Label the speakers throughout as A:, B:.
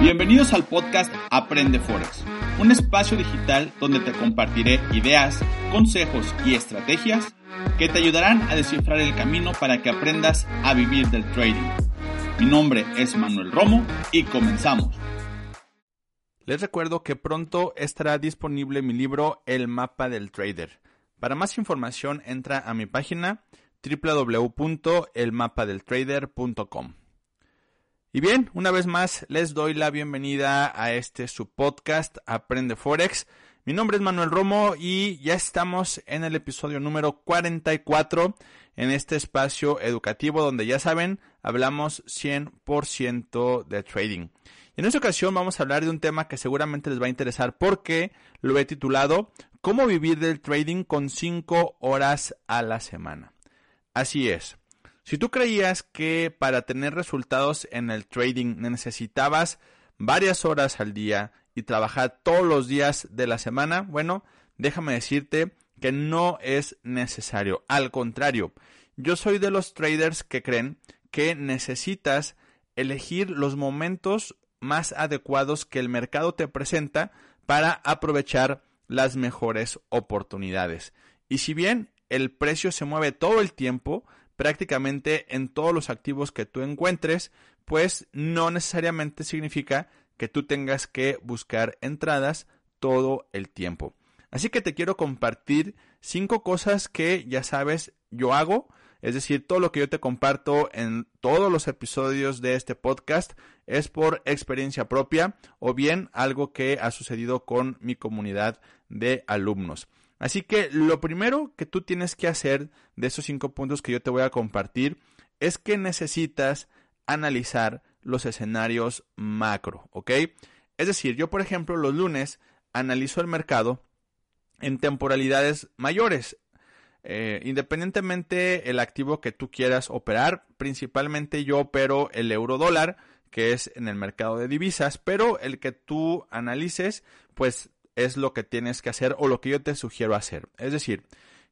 A: Bienvenidos al podcast Aprende Forex, un espacio digital donde te compartiré ideas, consejos y estrategias que te ayudarán a descifrar el camino para que aprendas a vivir del trading. Mi nombre es Manuel Romo y comenzamos. Les recuerdo que pronto estará disponible mi libro El mapa del trader. Para más información entra a mi página www.elmapadeltrader.com. Y bien, una vez más les doy la bienvenida a este su podcast Aprende Forex. Mi nombre es Manuel Romo y ya estamos en el episodio número 44 en este espacio educativo donde ya saben, hablamos 100% de trading. Y en esta ocasión vamos a hablar de un tema que seguramente les va a interesar porque lo he titulado ¿Cómo vivir del trading con 5 horas a la semana? Así es. Si tú creías que para tener resultados en el trading necesitabas varias horas al día y trabajar todos los días de la semana, bueno, déjame decirte que no es necesario. Al contrario, yo soy de los traders que creen que necesitas elegir los momentos más adecuados que el mercado te presenta para aprovechar las mejores oportunidades. Y si bien el precio se mueve todo el tiempo, prácticamente en todos los activos que tú encuentres, pues no necesariamente significa que tú tengas que buscar entradas todo el tiempo. Así que te quiero compartir cinco cosas que ya sabes yo hago, es decir, todo lo que yo te comparto en todos los episodios de este podcast es por experiencia propia o bien algo que ha sucedido con mi comunidad de alumnos. Así que lo primero que tú tienes que hacer de esos cinco puntos que yo te voy a compartir es que necesitas analizar los escenarios macro, ¿ok? Es decir, yo por ejemplo los lunes analizo el mercado en temporalidades mayores, eh, independientemente el activo que tú quieras operar, principalmente yo opero el euro dólar, que es en el mercado de divisas, pero el que tú analices, pues es lo que tienes que hacer o lo que yo te sugiero hacer. Es decir,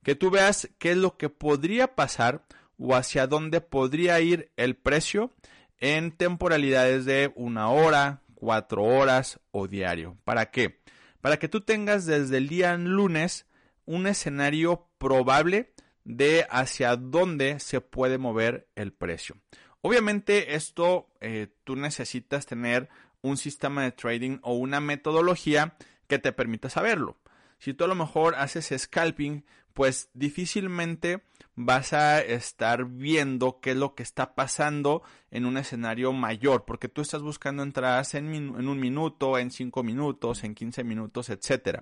A: que tú veas qué es lo que podría pasar o hacia dónde podría ir el precio en temporalidades de una hora, cuatro horas o diario. ¿Para qué? Para que tú tengas desde el día lunes un escenario probable de hacia dónde se puede mover el precio. Obviamente esto eh, tú necesitas tener un sistema de trading o una metodología que te permita saberlo. Si tú a lo mejor haces scalping, pues difícilmente vas a estar viendo qué es lo que está pasando en un escenario mayor, porque tú estás buscando entradas en, un minuto, en cinco minutos, en 15 minutos, etc.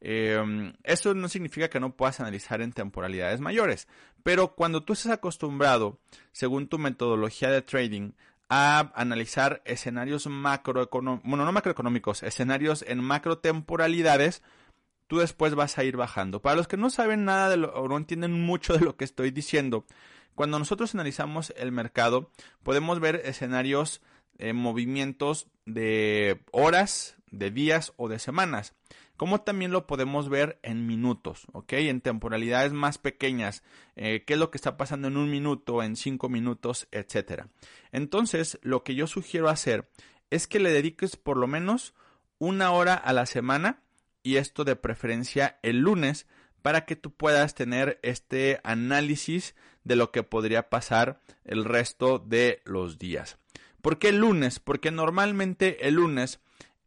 A: Em, eso no significa que no puedas analizar en temporalidades mayores, pero cuando tú estás acostumbrado, según tu metodología de trading, a analizar escenarios macroeconómicos, bueno, no macroeconómicos, escenarios en macro temporalidades, tú después vas a ir bajando. Para los que no saben nada de lo, o no entienden mucho de lo que estoy diciendo, cuando nosotros analizamos el mercado, podemos ver escenarios, en movimientos de horas, de días o de semanas como también lo podemos ver en minutos, ¿ok? En temporalidades más pequeñas, eh, qué es lo que está pasando en un minuto, en cinco minutos, etcétera. Entonces, lo que yo sugiero hacer es que le dediques por lo menos una hora a la semana y esto de preferencia el lunes para que tú puedas tener este análisis de lo que podría pasar el resto de los días. ¿Por qué el lunes? Porque normalmente el lunes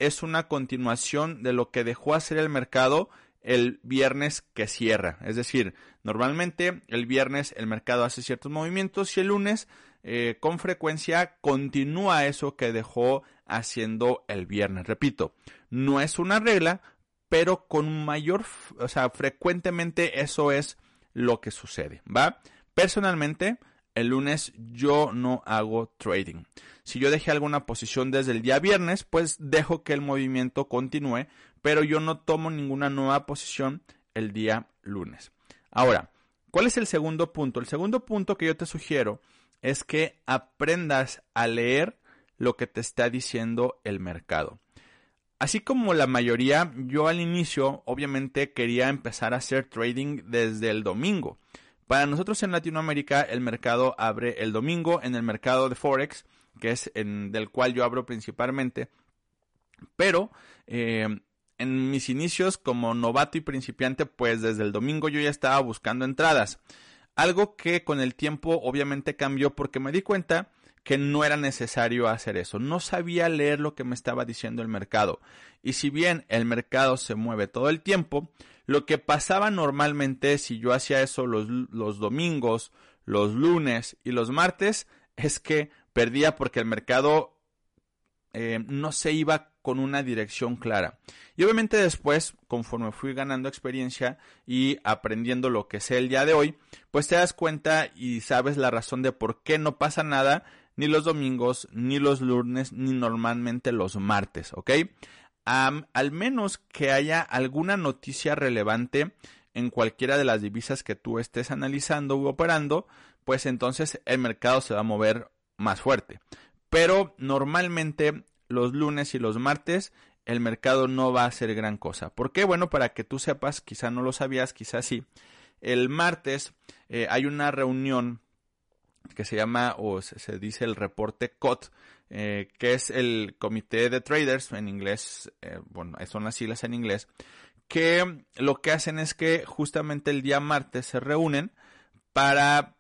A: es una continuación de lo que dejó hacer el mercado el viernes que cierra. Es decir, normalmente el viernes el mercado hace ciertos movimientos y el lunes eh, con frecuencia continúa eso que dejó haciendo el viernes. Repito, no es una regla, pero con mayor, o sea, frecuentemente eso es lo que sucede, ¿va? Personalmente, el lunes yo no hago trading. Si yo dejé alguna posición desde el día viernes, pues dejo que el movimiento continúe, pero yo no tomo ninguna nueva posición el día lunes. Ahora, ¿cuál es el segundo punto? El segundo punto que yo te sugiero es que aprendas a leer lo que te está diciendo el mercado. Así como la mayoría, yo al inicio obviamente quería empezar a hacer trading desde el domingo. Para nosotros en Latinoamérica el mercado abre el domingo en el mercado de Forex, que es en, del cual yo abro principalmente. Pero eh, en mis inicios como novato y principiante, pues desde el domingo yo ya estaba buscando entradas. Algo que con el tiempo obviamente cambió porque me di cuenta que no era necesario hacer eso. No sabía leer lo que me estaba diciendo el mercado. Y si bien el mercado se mueve todo el tiempo, lo que pasaba normalmente si yo hacía eso los, domingos, los lunes y los martes es que perdía porque el mercado eh, no se iba con una dirección clara. Y obviamente después, conforme fui ganando experiencia y aprendiendo lo que sé el día de hoy, pues te das cuenta y sabes la razón de por qué no pasa nada ni los domingos, ni los lunes, ni normalmente los martes, ¿ok? al menos que haya alguna noticia relevante en cualquiera de las divisas que tú estés analizando u operando, pues entonces el mercado se va a mover más fuerte. Pero normalmente los lunes y los martes el mercado no va a hacer gran cosa. ¿Por qué? Bueno, para que tú sepas, quizá no lo sabías, quizá sí. El martes eh, hay una reunión que se llama o se, dice el reporte COT, eh, que es el comité de traders en inglés, eh, bueno, son las siglas en inglés, que lo que hacen es que justamente el día martes se reúnen para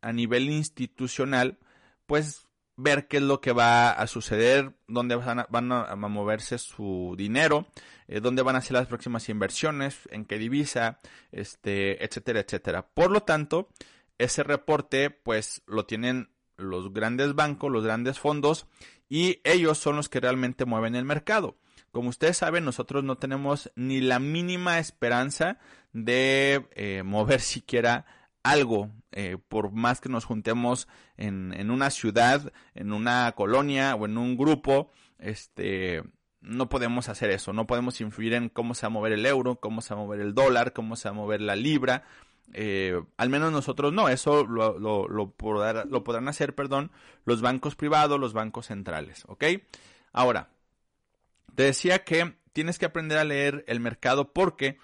A: a nivel institucional, pues ver qué es lo que va a suceder, dónde van a, moverse su dinero, eh, dónde van a ser las próximas inversiones, en qué divisa, este, etcétera, etcétera. Por lo tanto, ese reporte pues lo tienen los grandes bancos, los grandes fondos y ellos son los que realmente mueven el mercado. Como ustedes saben, nosotros no tenemos ni la mínima esperanza de eh, mover siquiera algo, eh, por más que nos juntemos en, en, una ciudad, en una colonia o en un grupo, este, no podemos hacer eso, no podemos influir en cómo se va a mover el euro, cómo se va a mover el dólar, cómo se va a mover la libra, eh, al menos nosotros no, eso lo, lo, lo, podrán hacer, perdón, los bancos privados, los bancos centrales, ¿ok? Ahora, te decía que tienes que aprender a leer el mercado porque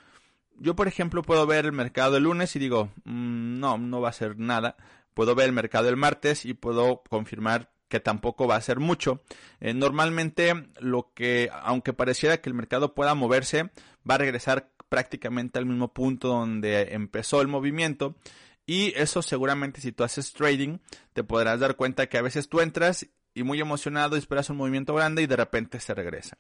A: yo, por ejemplo, puedo ver el mercado el lunes y digo, mm, no, no va a ser nada. Puedo ver el mercado el martes y puedo confirmar que tampoco va a ser mucho. Eh, normalmente lo que, aunque pareciera que el mercado pueda moverse, va a regresar prácticamente al mismo punto donde empezó el movimiento. Y eso seguramente si tú haces trading, te podrás dar cuenta que a veces tú entras y muy emocionado esperas un movimiento grande y de repente se regresa.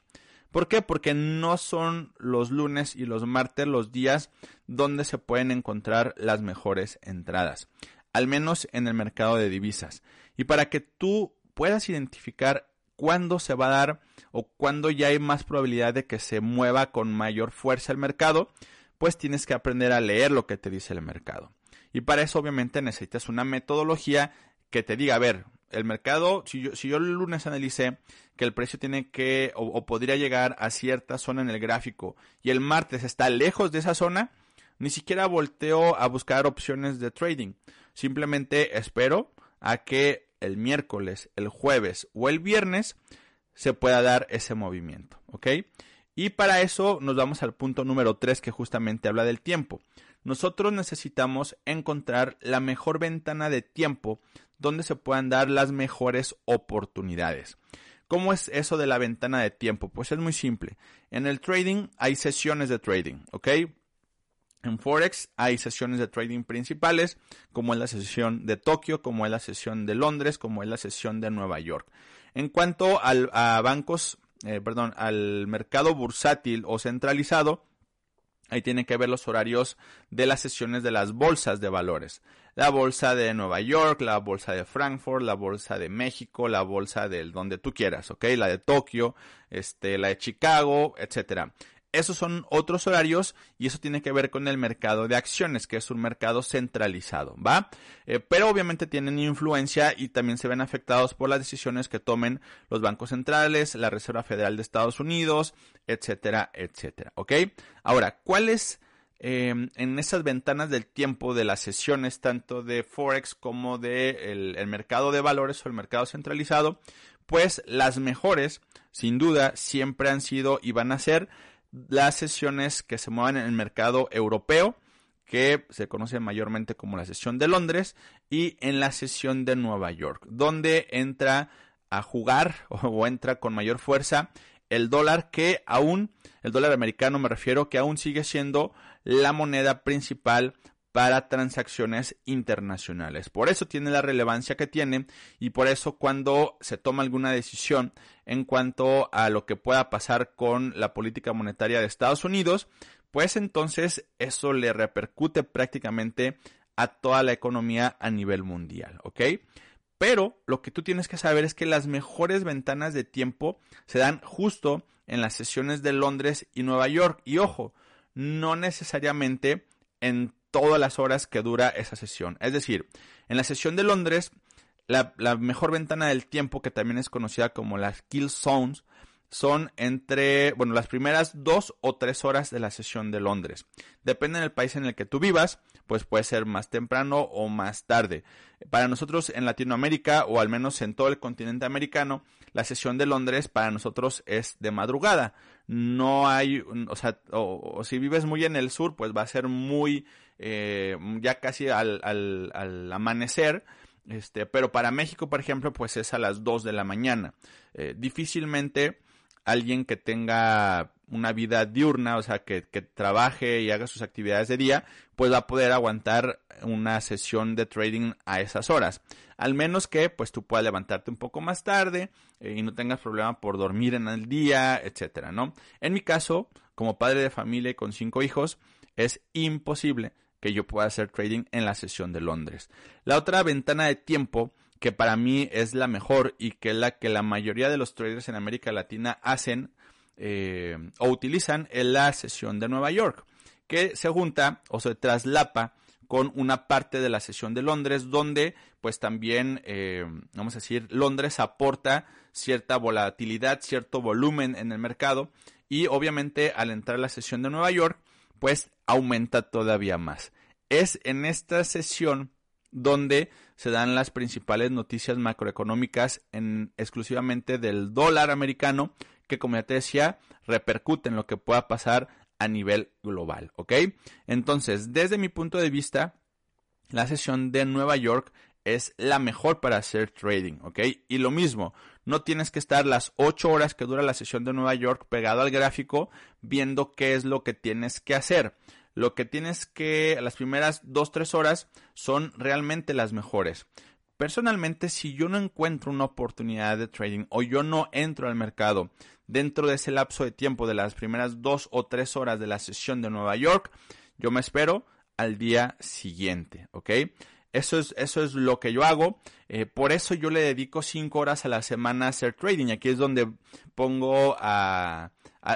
A: ¿Por qué? Porque no son los lunes y los martes los días donde se pueden encontrar las mejores entradas, al menos en el mercado de divisas. Y para que tú puedas identificar cuándo se va a dar o cuándo ya hay más probabilidad de que se mueva con mayor fuerza el mercado, pues tienes que aprender a leer lo que te dice el mercado. Y para eso obviamente necesitas una metodología que te diga, a ver, el mercado, si yo, si yo el lunes analicé que el precio tiene que o, o, podría llegar a cierta zona en el gráfico y el martes está lejos de esa zona, ni siquiera volteo a buscar opciones de trading. Simplemente espero a que el miércoles, el jueves o el viernes se pueda dar ese movimiento, ¿ok? Y para eso nos vamos al punto número 3 que justamente habla del tiempo. Nosotros necesitamos encontrar la mejor ventana de tiempo donde se puedan dar las mejores oportunidades. ¿Cómo es eso de la ventana de tiempo? Pues es muy simple. En el trading hay sesiones de trading, ¿ok? En Forex hay sesiones de trading principales, como es la sesión de Tokio, como es la sesión de Londres, como es la sesión de Nueva York. En cuanto al, a bancos, eh, perdón, al mercado bursátil o centralizado, ahí tienen que ver los horarios de las sesiones de las bolsas de valores. La bolsa de Nueva York, la bolsa de Frankfurt, la bolsa de México, la bolsa del donde tú quieras, ¿ok? La de Tokio, este, la de Chicago, etcétera. Esos son otros horarios y eso tiene que ver con el mercado de acciones, que es un mercado centralizado, ¿va? Eh, pero obviamente tienen influencia y también se ven afectados por las decisiones que tomen los bancos centrales, la Reserva Federal de Estados Unidos, etcétera, etcétera, ¿ok? Ahora, ¿cuáles em, en esas ventanas del tiempo de las sesiones tanto de Forex como de el mercado de valores o el mercado centralizado? Pues las mejores, sin duda, siempre han sido y van a ser las sesiones que se mueven en el mercado europeo, que se conoce mayormente como la sesión de Londres, y en la sesión de Nueva York, donde entra a jugar o entra con mayor fuerza el dólar que aún, el dólar americano me refiero, que aún sigue siendo la moneda principal para transacciones internacionales. Por eso tiene la relevancia que tiene y por eso cuando se toma alguna decisión en cuanto a lo que pueda pasar con la política monetaria de Estados Unidos, pues entonces eso le repercute prácticamente a toda la economía a nivel mundial, ¿ok? Pero lo que tú tienes que saber es que las mejores ventanas de tiempo se dan justo en las sesiones de Londres y Nueva York. Y ojo, no necesariamente en todas las horas que dura esa sesión. Es decir, en la sesión de Londres, la, mejor ventana del tiempo, que también es conocida como las kill zones, son entre, bueno, las primeras dos o tres horas de la sesión de Londres. Depende del país en el que tú vivas, pues puede ser más temprano o más tarde. Para nosotros en Latinoamérica, o al menos en todo el continente americano, la sesión de Londres para nosotros es de madrugada. No hay, o sea, o si vives muy en el sur, pues va a ser muy eh, ya casi al, al, amanecer. Este, pero para México, por ejemplo, pues es a las 2 de la mañana. Eh, difícilmente alguien que tenga una vida diurna, o sea, que, que, trabaje y haga sus actividades de día, pues va a poder aguantar una sesión de trading a esas horas. Al menos que, pues tú puedas levantarte un poco más tarde eh, y no tengas problema por dormir en el día, etcétera, ¿no? En mi caso, como padre de familia y con cinco hijos, es imposible que yo pueda hacer trading en la sesión de Londres. La otra ventana de tiempo que para mí es la mejor y que es la que la mayoría de los traders en América Latina hacen eh, o utilizan es la sesión de Nueva York, que se junta o se traslapa con una parte de la sesión de Londres donde pues también eh, vamos a decir Londres aporta cierta volatilidad, cierto volumen en el mercado y obviamente al entrar la sesión de Nueva York pues aumenta todavía más. Es en esta sesión donde se dan las principales noticias macroeconómicas en, exclusivamente del dólar americano, que como ya te decía, repercute en lo que pueda pasar a nivel global, ¿ok? Entonces, desde mi punto de vista, la sesión de Nueva York es la mejor para hacer trading, ¿ok? Y lo mismo, no tienes que estar las 8 horas que dura la sesión de Nueva York pegado al gráfico viendo qué es lo que tienes que hacer. Lo que tienes que, las primeras 2-3 horas son realmente las mejores. Personalmente, si yo no encuentro una oportunidad de trading o yo no entro al mercado dentro de ese lapso de tiempo de las primeras 2 o 3 horas de la sesión de Nueva York, yo me espero al día siguiente, ¿ok? Eso es, eso es lo que yo hago. Eh, por eso yo le dedico cinco horas a la semana a hacer trading. Aquí es donde pongo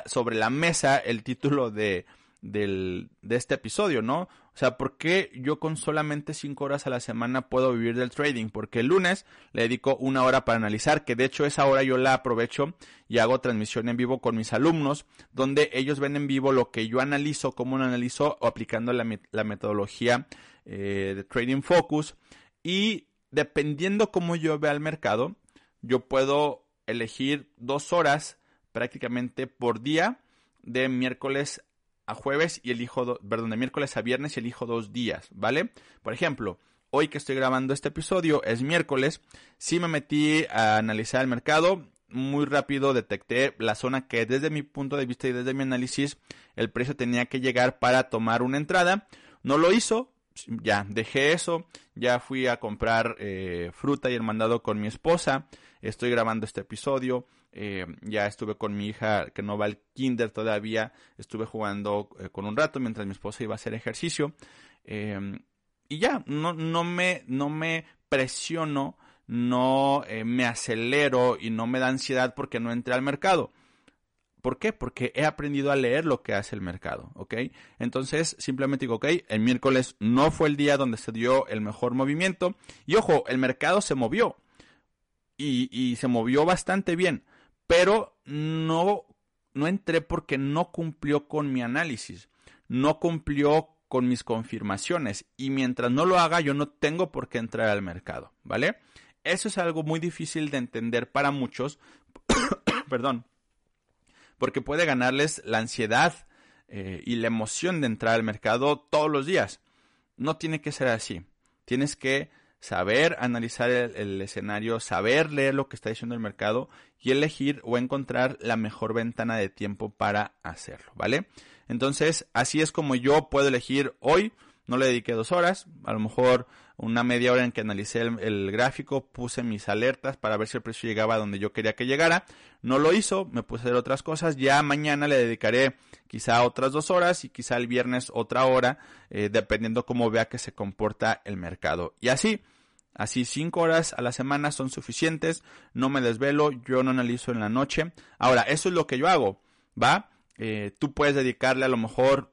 A: sobre la mesa el título de, de este episodio, ¿no? O sea, ¿por qué yo con solamente 5 horas a la semana puedo vivir del trading? Porque el lunes le dedico una hora para analizar, que de hecho esa hora yo la aprovecho y hago transmisión en vivo con mis alumnos, donde ellos ven en vivo lo que yo analizo, cómo lo analizo, o aplicando la, la metodología eh, de Trading Focus. Y dependiendo cómo yo vea el mercado, yo puedo elegir dos horas prácticamente por día de miércoles a jueves y elijo, perdón, de miércoles a viernes y elijo dos días, ¿vale? Por ejemplo, hoy que estoy grabando este episodio es miércoles, sí me metí a analizar el mercado, muy rápido detecté la zona que desde mi punto de vista y desde mi análisis el precio tenía que llegar para tomar una entrada, no lo hizo, ya dejé eso, ya fui a comprar eh, fruta y el mandado con mi esposa, estoy grabando este episodio, eh, ya estuve con mi hija que no va al kinder todavía, estuve jugando eh, con un rato mientras mi esposa iba a hacer ejercicio em, y ya, no, no, me, no me presiono, no me acelero y no me da ansiedad porque no entré al mercado. ¿Por qué? Porque he aprendido a leer lo que hace el mercado, ¿ok? Entonces, simplemente digo, ok, el miércoles no fue el día donde se dio el mejor movimiento. Y ojo, el mercado se movió. Y, y se movió bastante bien. Pero no, no entré porque no cumplió con mi análisis. No cumplió con mis confirmaciones. Y mientras no lo haga, yo no tengo por qué entrar al mercado, ¿vale? Eso es algo muy difícil de entender para muchos. Perdón porque puede ganarles la ansiedad eh, y la emoción de entrar al mercado todos los días. No tiene que ser así. Tienes que saber analizar el, escenario, saber leer lo que está diciendo el mercado y elegir o encontrar la mejor ventana de tiempo para hacerlo, ¿vale? Entonces, así es como yo puedo elegir hoy. No le dediqué dos horas, a lo mejor una media hora en que analicé el, gráfico, puse mis alertas para ver si el precio llegaba a donde yo quería que llegara. No lo hizo, me puse a hacer otras cosas. Ya mañana le dedicaré quizá otras dos horas y quizá el viernes otra hora, eh, dependiendo cómo vea que se comporta el mercado. Y así, Así cinco horas a la semana son suficientes, no me desvelo, yo no analizo en la noche. Ahora, eso es lo que yo hago, ¿va? Eh, tú puedes dedicarle a lo mejor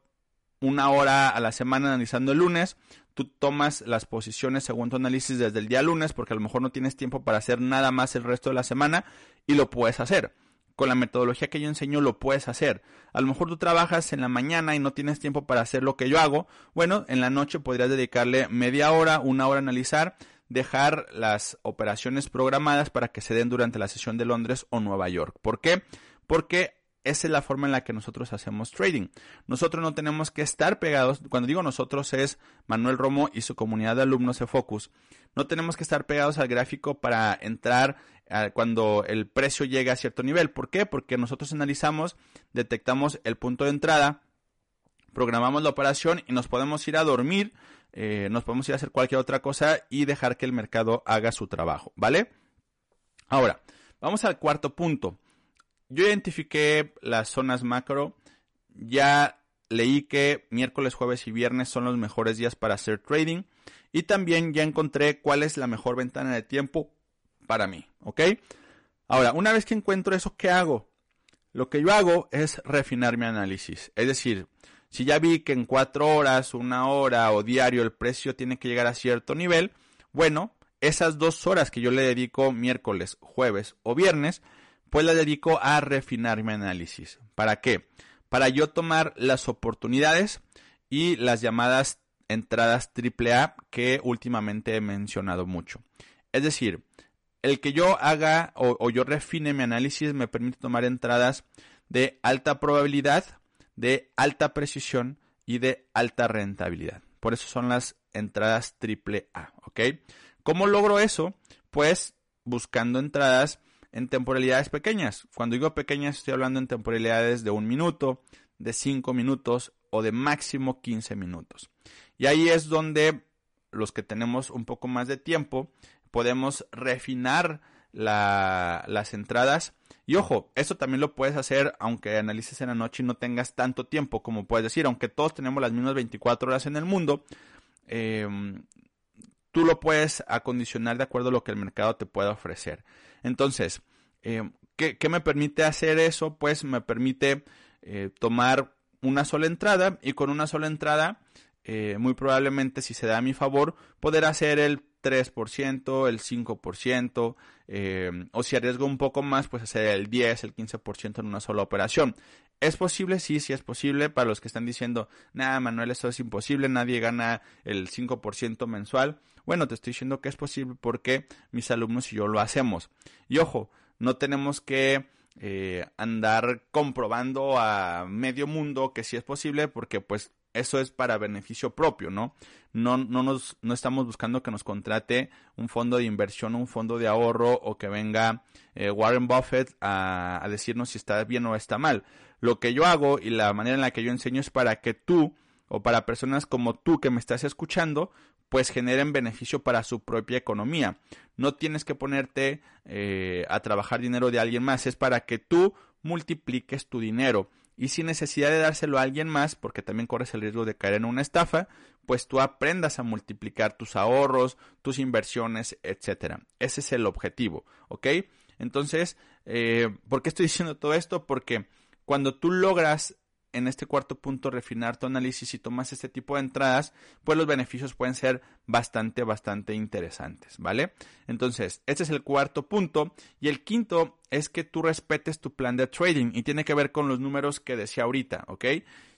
A: una hora a la semana analizando el lunes, tú tomas las posiciones según tu análisis desde el día lunes, porque a lo mejor no tienes tiempo para hacer nada más el resto de la semana y lo puedes hacer. Con la metodología que yo enseño lo puedes hacer. A lo mejor tú trabajas en la mañana y no tienes tiempo para hacer lo que yo hago. Bueno, en la noche podrías dedicarle media hora, una hora a analizar, dejar las operaciones programadas para que se den durante la sesión de Londres o Nueva York. ¿Por qué? Porque esa es la forma en la que nosotros hacemos trading. Nosotros no tenemos que estar pegados, cuando digo nosotros es Manuel Romo y su comunidad de alumnos de Focus. No tenemos que estar pegados al gráfico para entrar cuando el precio llegue a cierto nivel. ¿Por qué? Porque nosotros analizamos, detectamos el punto de entrada, programamos la operación y nos podemos ir a dormir, eh, nos podemos ir a hacer cualquier otra cosa y dejar que el mercado haga su trabajo, ¿vale? Ahora, vamos al cuarto punto yo identifiqué las zonas macro. Ya leí que miércoles, jueves y viernes son los mejores días para hacer trading. Y también ya encontré cuál es la mejor ventana de tiempo para mí. ¿Ok? Ahora, una vez que encuentro eso, ¿qué hago? Lo que yo hago es refinar mi análisis. Es decir, si ya vi que en cuatro horas, una hora o diario el precio tiene que llegar a cierto nivel, bueno, esas dos horas que yo le dedico miércoles, jueves o viernes, pues la dedico a refinar mi análisis. ¿Para qué? Para yo tomar las oportunidades y las llamadas entradas AAA que últimamente he mencionado mucho. Es decir, el que yo haga o, yo refine mi análisis me permite tomar entradas de alta probabilidad, de alta precisión y de alta rentabilidad. Por eso son las entradas AAA, ¿ok? ¿Cómo logro eso? Pues buscando entradas en temporalidades pequeñas. Cuando digo pequeñas estoy hablando en temporalidades de un minuto, de cinco minutos o de máximo 15 minutos. Y ahí es donde los que tenemos un poco más de tiempo podemos refinar las entradas. Y ojo, eso también lo puedes hacer aunque analices en la noche y no tengas tanto tiempo, como puedes decir, aunque todos tenemos las mismas 24 horas en el mundo, em, tú lo puedes acondicionar de acuerdo a lo que el mercado te pueda ofrecer. Entonces, eh, ¿qué, me permite hacer eso? Pues me permite eh, tomar una sola entrada y con una sola entrada, eh, muy probablemente si se da a mi favor, poder hacer el 3%, el 5%, o si arriesgo un poco más, pues hacer el 10, el 15% en una sola operación. ¿Es posible? Sí, sí es posible. Para los que están diciendo, nada, Manuel, eso es imposible, nadie gana el 5% mensual. Bueno, te estoy diciendo que es posible porque mis alumnos y yo lo hacemos. Y ojo, no tenemos que eh, andar comprobando a medio mundo que sí es posible porque pues eso es para beneficio propio, ¿no? No, no, nos, no estamos buscando que nos contrate un fondo de inversión, un fondo de ahorro o que venga eh, Warren Buffett a, a decirnos si está bien o está mal. Lo que yo hago y la manera en la que yo enseño es para que tú o para personas como tú que me estás escuchando, pues generen beneficio para su propia economía. No tienes que ponerte eh, a trabajar dinero de alguien más, es para que tú multipliques tu dinero. Y sin necesidad de dárselo a alguien más, porque también corres el riesgo de caer en una estafa, pues tú aprendas a multiplicar tus ahorros, tus inversiones, etcétera. Ese es el objetivo, ¿ok? Entonces, eh, ¿por qué estoy diciendo todo esto? Porque cuando tú logras en este cuarto punto refinar tu análisis y tomas este tipo de entradas, pues los beneficios pueden ser bastante, bastante interesantes, ¿vale? Entonces, este es el cuarto punto. Y el quinto es que tú respetes tu plan de trading y tiene que ver con los números que decía ahorita, ¿ok?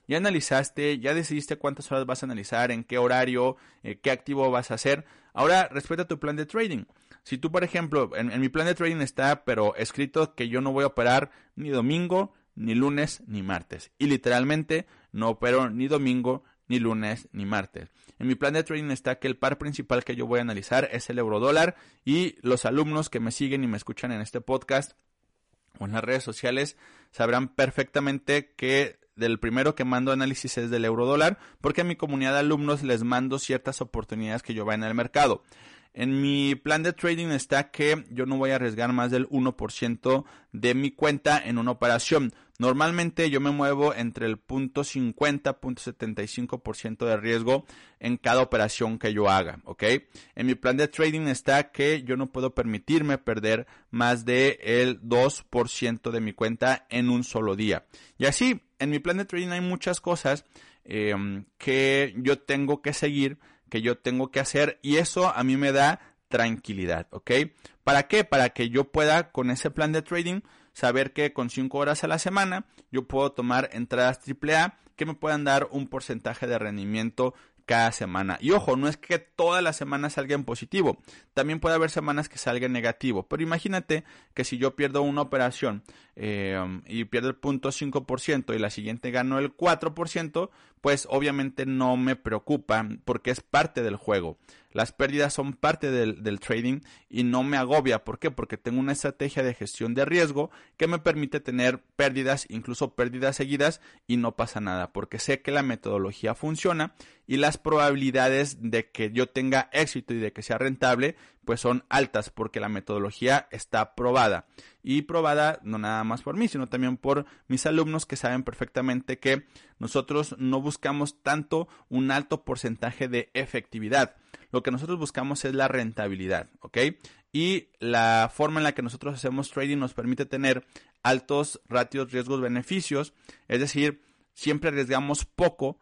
A: Ya analizaste, ya decidiste cuántas horas vas a analizar, en qué horario, eh, qué activo vas a hacer. Ahora respeta tu plan de trading. Si tú, por ejemplo, en, en mi plan de trading está, pero escrito que yo no voy a operar ni domingo, ni lunes ni martes. Y literalmente no opero ni domingo, ni lunes, ni martes. En mi plan de trading está que el par principal que yo voy a analizar es el euro dólar y los alumnos que me siguen y me escuchan en este podcast o en las redes sociales sabrán perfectamente que del primero que mando análisis es del euro dólar porque a mi comunidad de alumnos les mando ciertas oportunidades que yo veo en el mercado. En mi plan de trading está que yo no voy a arriesgar más del 1% de mi cuenta en una operación. Normalmente yo me muevo entre el punto 50, punto 75% de riesgo en cada operación que yo haga, ¿ok? En mi plan de trading está que yo no puedo permitirme perder más del el 2% de mi cuenta en un solo día. Y así, en mi plan de trading hay muchas cosas eh, que yo tengo que seguir que yo tengo que hacer y eso a mí me da tranquilidad, ¿ok? ¿Para qué? Para que yo pueda con ese plan de trading saber que con 5 horas a la semana yo puedo tomar entradas AAA que me puedan dar un porcentaje de rendimiento cada semana. Y ojo, no es que todas las semanas salga en positivo, también puede haber semanas que salga en negativo. Pero imagínate que si yo pierdo una operación eh, y pierdo el punto 5% y la siguiente gano el 4%, pues obviamente no me preocupa porque es parte del juego. Las pérdidas son parte del, del, trading y no me agobia. ¿Por qué? Porque tengo una estrategia de gestión de riesgo que me permite tener pérdidas, incluso pérdidas seguidas y no pasa nada porque sé que la metodología funciona y las probabilidades de que yo tenga éxito y de que sea rentable pues son altas porque la metodología está probada y probada no nada más por mí sino también por mis alumnos que saben perfectamente que nosotros no buscamos tanto un alto porcentaje de efectividad lo que nosotros buscamos es la rentabilidad ¿ok? y la forma en la que nosotros hacemos trading nos permite tener altos ratios riesgos beneficios es decir siempre arriesgamos poco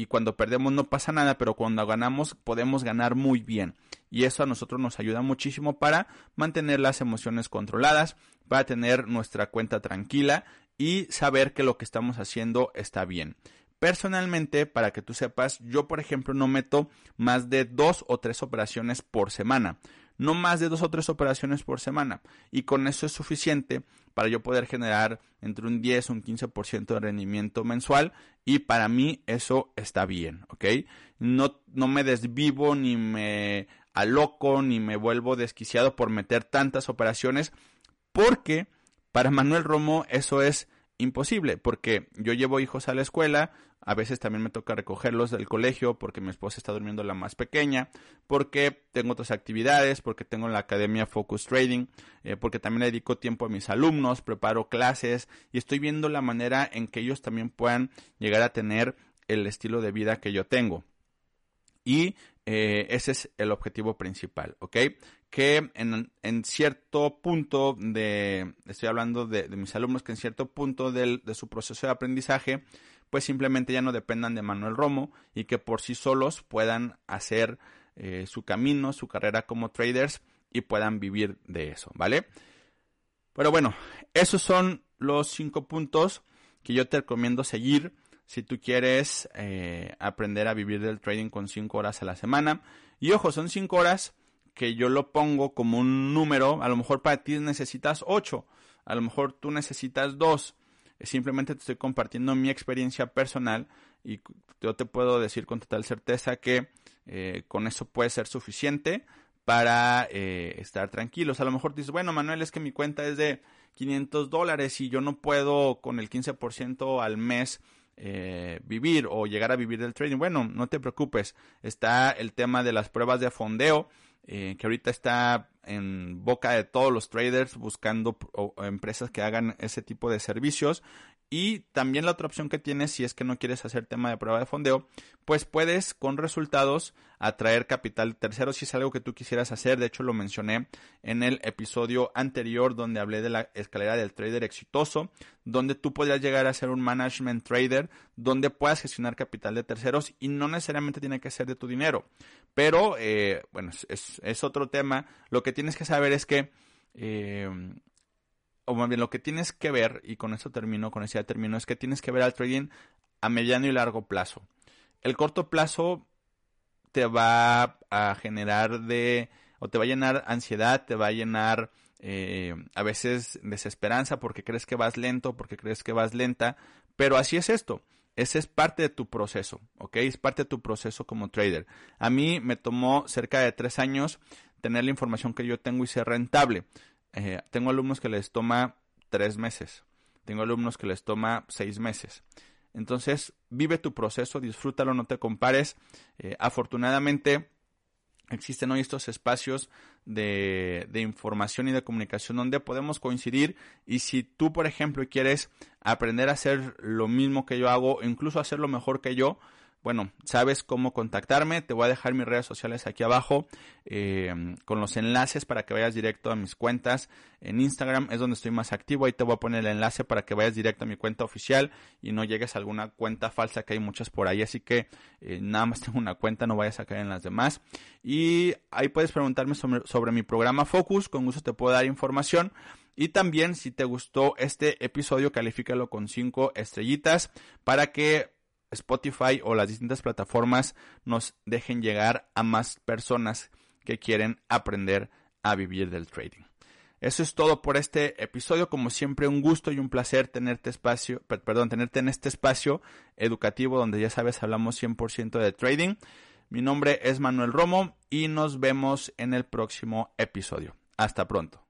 A: y cuando perdemos no pasa nada, pero cuando ganamos podemos ganar muy bien. Y eso a nosotros nos ayuda muchísimo para mantener las emociones controladas, para tener nuestra cuenta tranquila y saber que lo que estamos haciendo está bien. Personalmente, para que tú sepas, yo por ejemplo no meto más de dos o tres operaciones por semana no más de dos o tres operaciones por semana. Y con eso es suficiente para yo poder generar entre un 10 o un 15% de rendimiento mensual. Y para mí eso está bien, ¿ok? No, no me desvivo ni me aloco ni me vuelvo desquiciado por meter tantas operaciones porque para Manuel Romo eso es imposible porque yo llevo hijos a la escuela, a veces también me toca recogerlos del colegio porque mi esposa está durmiendo la más pequeña, porque tengo otras actividades, porque tengo la academia Focus Trading, eh, porque también dedico tiempo a mis alumnos, preparo clases y estoy viendo la manera en que ellos también puedan llegar a tener el estilo de vida que yo tengo. Y eh, ese es el objetivo principal, ¿ok? Que en, cierto punto de, estoy hablando de, mis alumnos, que en cierto punto de su proceso de aprendizaje, pues simplemente ya no dependan de Manuel Romo y que por sí solos puedan hacer eh, su camino, su carrera como traders y puedan vivir de eso, ¿vale? Pero bueno, esos son los cinco puntos que yo te recomiendo seguir si tú quieres eh, aprender a vivir del trading con cinco horas a la semana. Y ojo, son cinco horas que yo lo pongo como un número, a lo mejor para ti necesitas ocho, a lo mejor tú necesitas dos, Simplemente te estoy compartiendo mi experiencia personal y yo te puedo decir con total certeza que eh, con eso puede ser suficiente para eh, estar tranquilos. A lo mejor dices, bueno, Manuel, es que mi cuenta es de 500 dólares y yo no puedo con el 15% al mes eh, vivir o llegar a vivir del trading. Bueno, no te preocupes. Está el tema de las pruebas de fondeo, que ahorita está en boca de todos los traders buscando empresas que hagan ese tipo de servicios. Y también la otra opción que tienes, si es que no quieres hacer tema de prueba de fondeo, pues puedes con resultados atraer capital tercero si es algo que tú quisieras hacer. De hecho, lo mencioné en el episodio anterior donde hablé de la escalera del trader exitoso, donde tú podrías llegar a ser un management trader, donde puedas gestionar capital de terceros y no necesariamente tiene que ser de tu dinero. Pero, eh, bueno, es, otro tema. Lo que tienes que saber es que... Eh, o más bien lo que tienes que ver, y con esto termino, con ese ya termino, es que tienes que ver al trading a mediano y largo plazo. El corto plazo te va a generar de, o te va a llenar ansiedad, te va a llenar eh, a veces desesperanza porque crees que vas lento, porque crees que vas lenta, pero así es esto. Ese es parte de tu proceso, ¿ok? Es parte de tu proceso como trader. A mí me tomó cerca de tres años tener la información que yo tengo y ser rentable. Eh, tengo alumnos que les toma tres meses. Tengo alumnos que les toma seis meses. Entonces, vive tu proceso, disfrútalo, no te compares. Eh, afortunadamente, existen hoy estos espacios de, de, información y de comunicación donde podemos coincidir y si tú, por ejemplo, quieres aprender a hacer lo mismo que yo hago, incluso hacerlo mejor que yo, bueno, sabes cómo contactarme. Te voy a dejar mis redes sociales aquí abajo eh, con los enlaces para que vayas directo a mis cuentas. En Instagram es donde estoy más activo. Ahí te voy a poner el enlace para que vayas directo a mi cuenta oficial y no llegues a alguna cuenta falsa que hay muchas por ahí. Así que eh, nada más tengo una cuenta, no vayas a caer en las demás. Y ahí puedes preguntarme sobre, mi programa Focus. Con gusto te puedo dar información. Y también si te gustó este episodio, califícalo con 5 estrellitas para que Spotify o las distintas plataformas nos dejen llegar a más personas que quieren aprender a vivir del trading. Eso es todo por este episodio. Como siempre, un gusto y un placer tenerte espacio, perdón, tenerte en este espacio educativo donde ya sabes hablamos 100% de trading. Mi nombre es Manuel Romo y nos vemos en el próximo episodio. Hasta pronto.